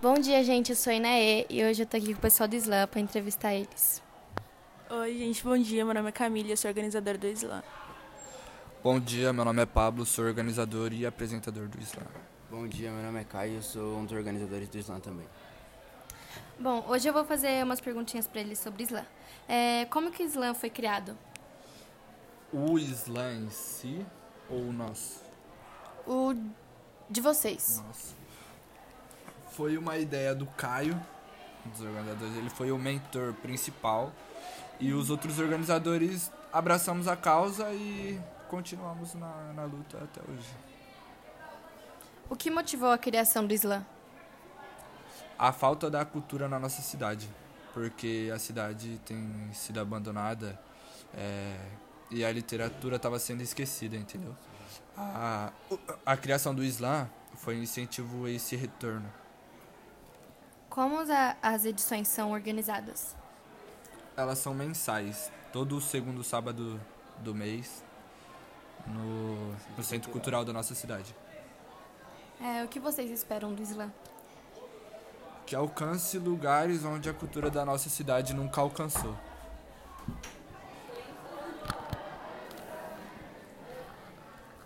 Bom dia, gente. Eu sou a Inaê e hoje eu tô aqui com o pessoal do Slam para entrevistar eles. Oi, gente, bom dia. Meu nome é Camila, eu sou organizadora do Slam. Bom dia, meu nome é Pablo, sou organizador e apresentador do Slam. Bom dia, meu nome é Caio, eu sou um dos organizadores do Slam também. Bom, hoje eu vou fazer umas perguntinhas para eles sobre Slam. É, como que o Slam foi criado? O Slam em si ou o nosso? O de vocês. Nossa. Foi uma ideia do Caio, um dos organizadores. Ele foi o mentor principal. E os outros organizadores abraçamos a causa e continuamos na, na luta até hoje. O que motivou a criação do Slam? A falta da cultura na nossa cidade. Porque a cidade tem sido abandonada é, e a literatura estava sendo esquecida, entendeu? A, a criação do Slam foi um incentivo a esse retorno. Como as edições são organizadas? Elas são mensais, todo segundo sábado do mês, no, no Centro Cultural da nossa cidade. É, o que vocês esperam do Slam? Que alcance lugares onde a cultura da nossa cidade nunca alcançou.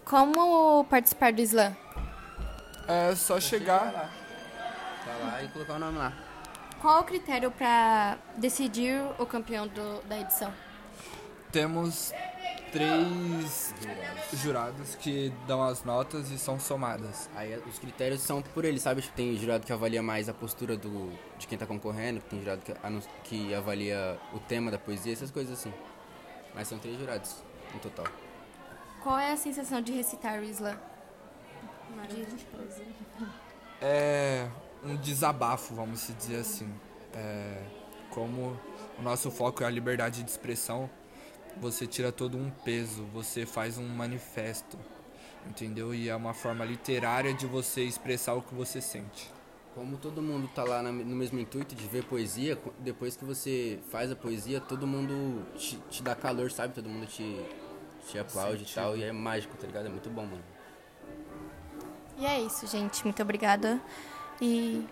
Como participar do Slam? É só chegar. Tá lá e colocar o nome lá. Qual o critério para decidir o campeão do- da edição? Temos três jurados que dão as notas e são somadas. Aí os critérios são por ele, sabe? Tipo, Tem jurado que avalia mais a postura do, de quem tá concorrendo, tem jurado que, que avalia o tema da poesia, essas coisas assim. Mas são três jurados no total. Qual é a sensação de recitar o Slam? é um desabafo, vamos se dizer assim. É, como o nosso foco é a liberdade de expressão, você tira todo um peso, você faz um manifesto, entendeu? E é uma forma literária de você expressar o que você sente. Como todo mundo tá lá no mesmo intuito de ver poesia, depois que você faz a poesia, todo mundo te, te dá calor, sabe? Todo mundo te, te aplaude e tal, e é mágico, tá ligado? É muito bom, mano. E é isso, gente. Muito obrigada. E